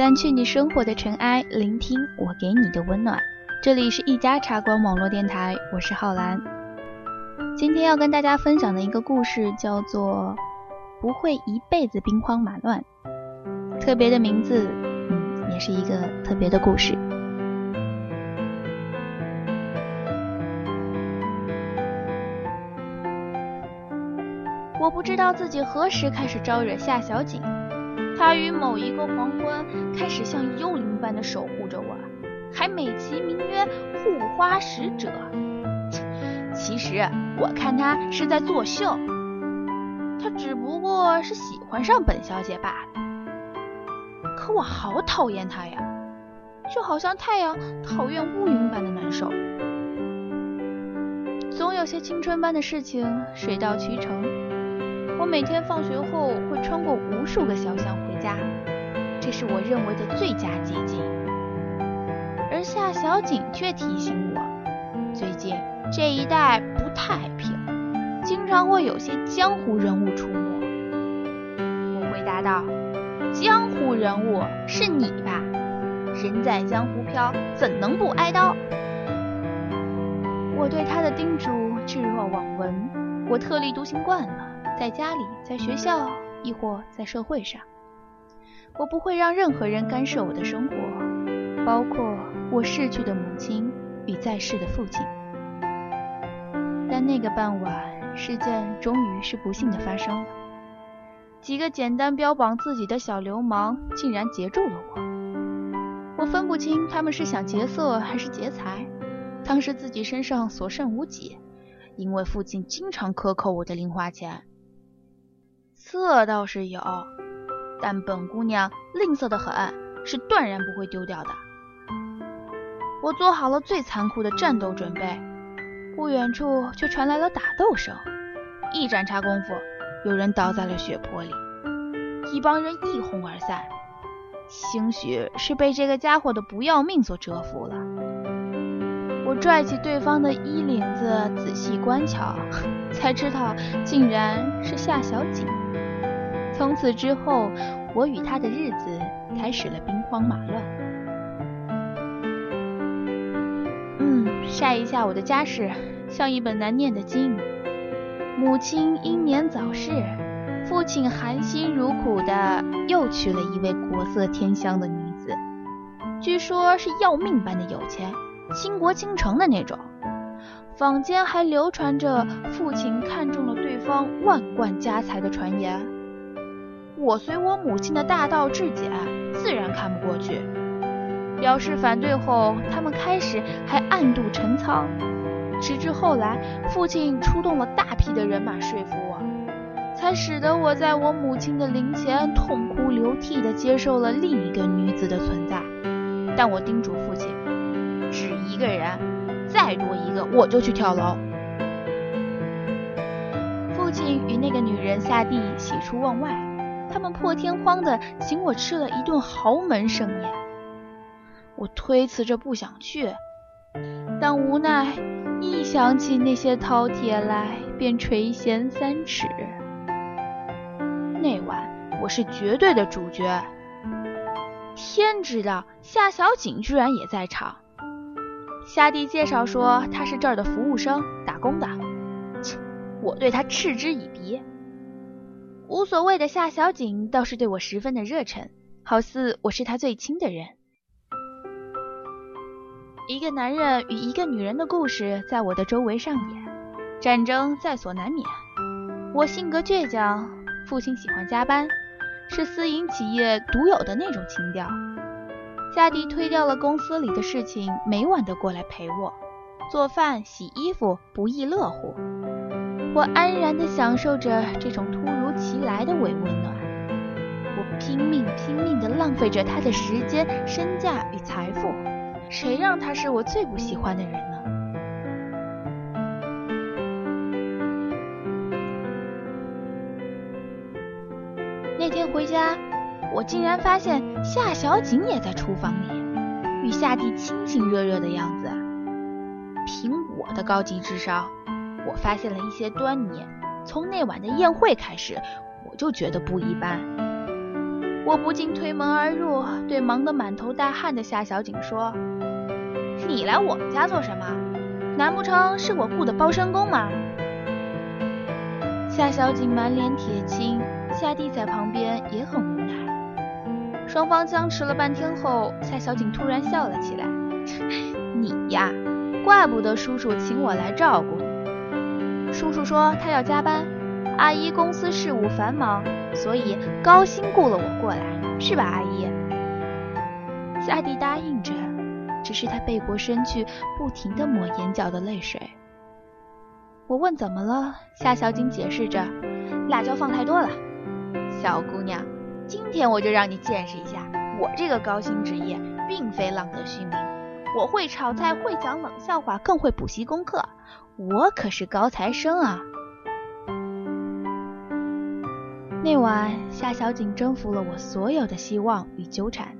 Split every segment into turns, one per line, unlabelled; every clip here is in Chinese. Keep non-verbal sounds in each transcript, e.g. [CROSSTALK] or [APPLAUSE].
掸去你生活的尘埃，聆听我给你的温暖。这里是一家茶馆网络电台，我是浩然。今天要跟大家分享的一个故事叫做《不会一辈子兵荒马乱》，特别的名字，嗯，也是一个特别的故事。我不知道自己何时开始招惹夏小景。他于某一个黄昏开始像幽灵般的守护着我，还美其名曰护花使者。其实我看他是在作秀，他只不过是喜欢上本小姐罢了。可我好讨厌他呀，就好像太阳讨厌乌云般的难受。总有些青春般的事情水到渠成。我每天放学后会穿过无数个小巷回家，这是我认为的最佳捷径。而夏小景却提醒我，最近这一带不太平，经常会有些江湖人物出没。我回答道：“江湖人物是你吧？人在江湖飘，怎能不挨刀？”我对他的叮嘱置若罔闻，我特立独行惯了。在家里，在学校，亦或在社会上，我不会让任何人干涉我的生活，包括我逝去的母亲与在世的父亲。但那个傍晚，事件终于是不幸的发生了。几个简单标榜自己的小流氓竟然截住了我，我分不清他们是想劫色还是劫财。当时自己身上所剩无几，因为父亲经常克扣我的零花钱。色倒是有，但本姑娘吝啬的很，是断然不会丢掉的。我做好了最残酷的战斗准备，不远处却传来了打斗声。一盏茶功夫，有人倒在了血泊里，一帮人一哄而散。兴许是被这个家伙的不要命所折服了。我拽起对方的衣领子，仔细观瞧，[LAUGHS] 才知道竟然是夏小景。从此之后，我与他的日子开始了兵荒马乱。嗯，晒一下我的家世，像一本难念的经。母亲英年早逝，父亲含辛茹苦的又娶了一位国色天香的女子，据说是要命般的有钱，倾国倾城的那种。坊间还流传着父亲看中了对方万贯家财的传言。我随我母亲的大道至简，自然看不过去，表示反对后，他们开始还暗度陈仓，直至后来父亲出动了大批的人马说服我，才使得我在我母亲的灵前痛哭流涕地接受了另一个女子的存在。但我叮嘱父亲，只一个人，再多一个我就去跳楼。父亲与那个女人下地喜出望外。他们破天荒的请我吃了一顿豪门盛宴，我推辞着不想去，但无奈一想起那些饕餮来，便垂涎三尺。那晚我是绝对的主角，天知道夏小景居然也在场。夏弟介绍说他是这儿的服务生，打工的，切，我对他嗤之以鼻。无所谓的夏小景倒是对我十分的热忱，好似我是他最亲的人。一个男人与一个女人的故事在我的周围上演，战争在所难免。我性格倔强，父亲喜欢加班，是私营企业独有的那种情调。夏迪推掉了公司里的事情，每晚都过来陪我，做饭、洗衣服不亦乐乎。我安然地享受着这种突如其来的伪温暖，我拼命拼命地浪费着他的时间、身价与财富。谁让他是我最不喜欢的人呢？那天回家，我竟然发现夏小景也在厨房里，与夏蒂亲亲热热的样子。凭我的高级智商，我发现了一些端倪。从那晚的宴会开始，我就觉得不一般。我不禁推门而入，对忙得满头大汗的夏小景说：“你来我们家做什么？难不成是我雇的包身工吗？”夏小景满脸铁青。夏弟在旁边也很无奈，双方僵持了半天后，夏小景突然笑了起来：“ [LAUGHS] 你呀，怪不得叔叔请我来照顾你。叔叔说他要加班，阿姨公司事务繁忙，所以高薪雇了我过来，是吧，阿姨？”夏蒂答应着，只是他背过身去，不停地抹眼角的泪水。我问怎么了，夏小景解释着：“辣椒放太多了。”小姑娘，今天我就让你见识一下，我这个高薪职业并非浪得虚名。我会炒菜，会讲冷笑话，更会补习功课，我可是高材生啊！那晚，夏小景征服了我所有的希望与纠缠。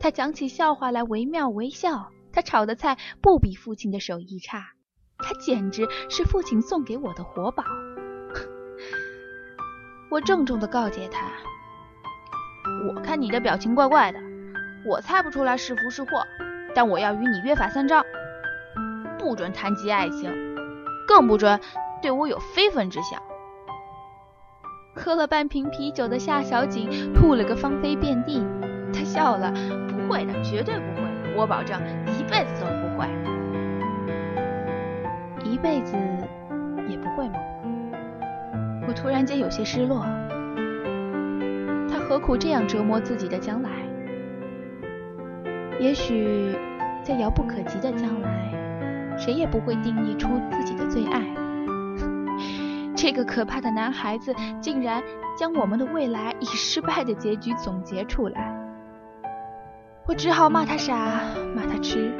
他讲起笑话来惟妙惟肖，他炒的菜不比父亲的手艺差，他简直是父亲送给我的活宝。[LAUGHS] 我郑重地告诫他：“我看你的表情怪怪的，我猜不出来是福是祸，但我要与你约法三章：不准谈及爱情，更不准对我有非分之想。”喝了半瓶啤酒的夏小景吐了个芳菲遍地，他笑了：“不会的，绝对不会，我保证一辈子都不会，一辈子也不会吗？”我突然间有些失落，他何苦这样折磨自己的将来？也许在遥不可及的将来，谁也不会定义出自己的最爱。[LAUGHS] 这个可怕的男孩子竟然将我们的未来以失败的结局总结出来，我只好骂他傻，骂他痴。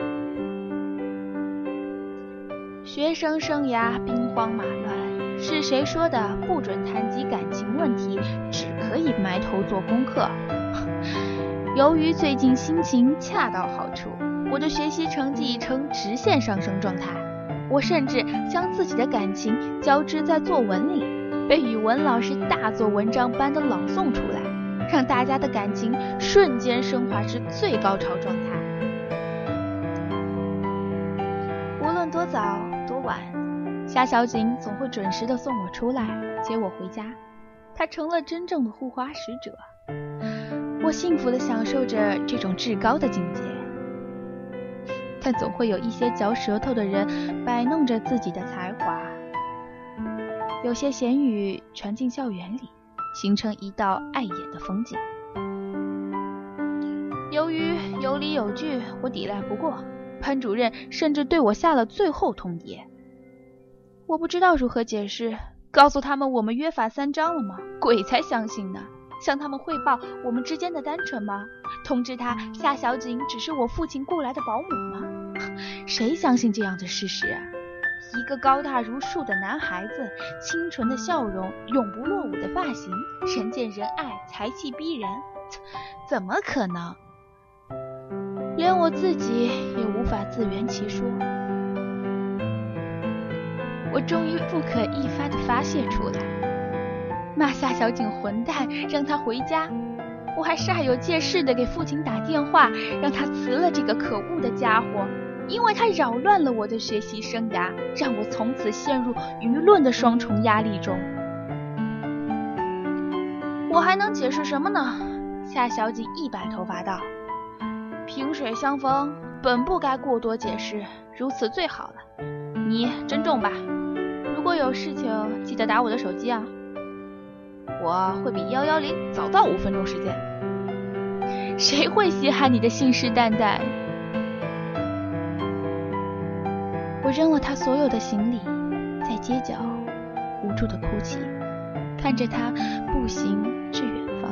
学生生涯兵荒马乱。是谁说的不准谈及感情问题，只可以埋头做功课？[LAUGHS] 由于最近心情恰到好处，我的学习成绩呈直线上升状态。我甚至将自己的感情交织在作文里，被语文老师大做文章般的朗诵出来，让大家的感情瞬间升华至最高潮状态。无论多早多晚。夏小景总会准时的送我出来，接我回家。他成了真正的护花使者。我幸福的享受着这种至高的境界。但总会有一些嚼舌头的人摆弄着自己的才华，有些闲语传进校园里，形成一道碍眼的风景。由于有理有据，我抵赖不过，潘主任甚至对我下了最后通牒。我不知道如何解释，告诉他们我们约法三章了吗？鬼才相信呢！向他们汇报我们之间的单纯吗？通知他夏小景只是我父亲雇来的保姆吗？[LAUGHS] 谁相信这样的事实？一个高大如树的男孩子，清纯的笑容，永不落伍的发型，人见人爱，才气逼人，怎么可能？连我自己也无法自圆其说。我终于不可一发的发泄出来，骂夏小景混蛋，让他回家。我还煞有介事的给父亲打电话，让他辞了这个可恶的家伙，因为他扰乱了我的学习生涯，让我从此陷入舆论的双重压力中。我还能解释什么呢？夏小姐一摆头发道：“萍水相逢，本不该过多解释，如此最好了。你珍重吧。”如果有事情，记得打我的手机啊！我会比幺幺零早到五分钟时间。谁会稀罕你的信誓旦旦？我扔了他所有的行李，在街角无助的哭泣，看着他步行至远方。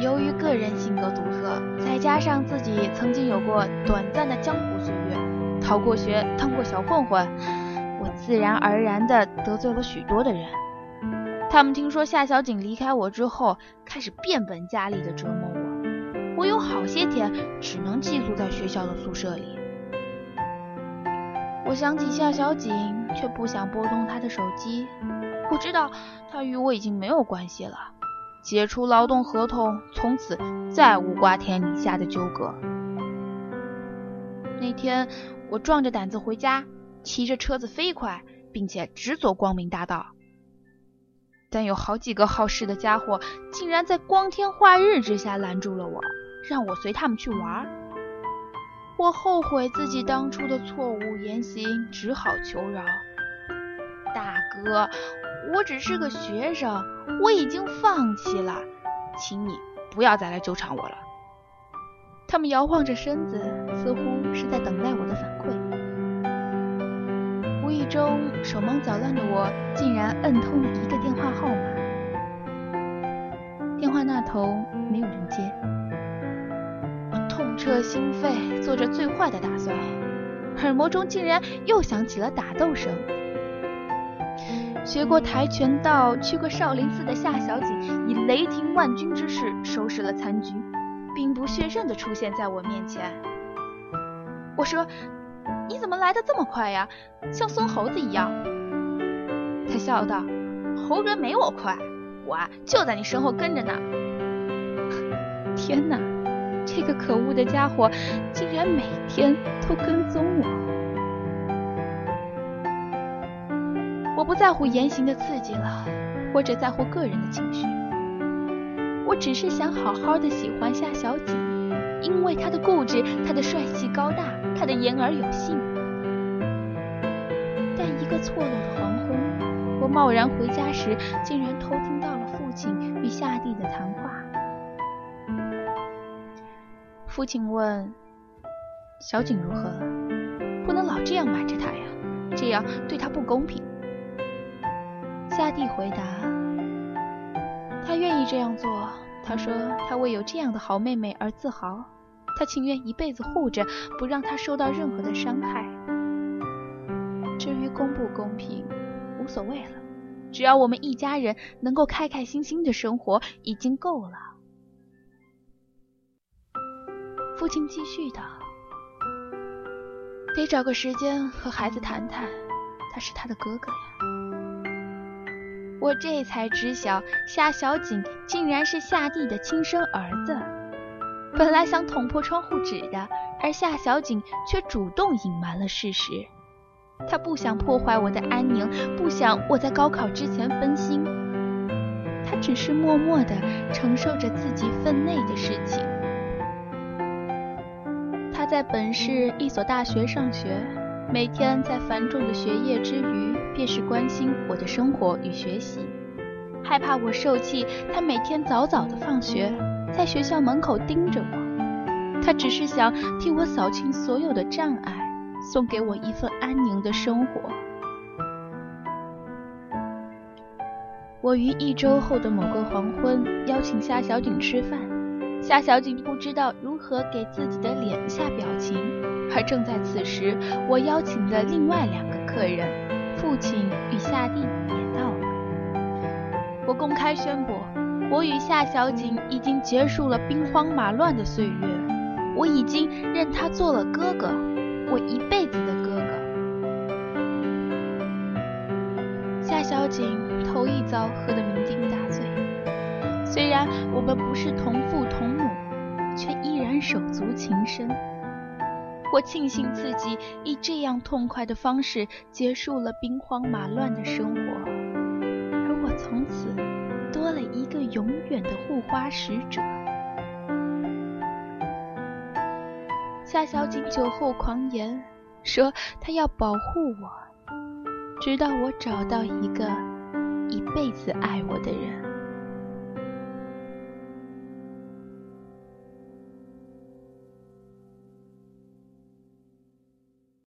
由于个人性格独特，再加上自己曾经有过短暂的江湖岁月，逃过学，当过小混混，我自然而然的得罪了许多的人。他们听说夏小景离开我之后，开始变本加厉的折磨我。我有好些天只能寄宿在学校的宿舍里。我想起夏小景，却不想拨动他的手机。我知道他与我已经没有关系了。解除劳动合同，从此再无瓜田李下的纠葛。那天，我壮着胆子回家，骑着车子飞快，并且直走光明大道。但有好几个好事的家伙，竟然在光天化日之下拦住了我，让我随他们去玩。我后悔自己当初的错误言行，只好求饶：“大哥。”我只是个学生，我已经放弃了，请你不要再来纠缠我了。他们摇晃着身子，似乎是在等待我的反馈。无意中手忙脚乱的我，竟然摁通了一个电话号码。电话那头没有人接，我痛彻心扉，做着最坏的打算，耳膜中竟然又响起了打斗声。学过跆拳道、去过少林寺的夏小景，以雷霆万钧之势收拾了残局，兵不血刃地出现在我面前。我说：“你怎么来的这么快呀？像孙猴子一样。”他笑道：“猴哥没我快，我啊就在你身后跟着呢。[LAUGHS] ”天哪，这个可恶的家伙竟然每天都跟踪我！我不在乎言行的刺激了，我只在乎个人的情绪。我只是想好好的喜欢夏小景，因为他的固执，他的帅气高大，他的言而有信。但一个错落的黄昏，我贸然回家时，竟然偷听到了父亲与夏蒂的谈话。父亲问：“小景如何？不能老这样瞒着他呀，这样对他不公平。”夏蒂回答：“他愿意这样做。他说他为有这样的好妹妹而自豪，他情愿一辈子护着，不让她受到任何的伤害。至于公不公平，无所谓了，只要我们一家人能够开开心心的生活，已经够了。”父亲继续道：“得找个时间和孩子谈谈，他是他的哥哥呀。”我这才知晓，夏小景竟然是夏帝的亲生儿子。本来想捅破窗户纸的，而夏小景却主动隐瞒了事实。他不想破坏我的安宁，不想我在高考之前分心。他只是默默地承受着自己分内的事情。他在本市一所大学上学。每天在繁重的学业之余，便是关心我的生活与学习。害怕我受气，他每天早早的放学，在学校门口盯着我。他只是想替我扫清所有的障碍，送给我一份安宁的生活。我于一周后的某个黄昏邀请夏小景吃饭，夏小景不知道如何给自己的脸下表情。而正在此时，我邀请的另外两个客人，父亲与夏帝也到了。我公开宣布，我与夏小景已经结束了兵荒马乱的岁月，我已经认他做了哥哥，我一辈子的哥哥。夏小景头一遭喝得酩，虽然我们不是同父同母，却依然手足情深。我庆幸自己以这样痛快的方式结束了兵荒马乱的生活，而我从此多了一个永远的护花使者。夏小景酒后狂言，说他要保护我，直到我找到一个一辈子爱我的人。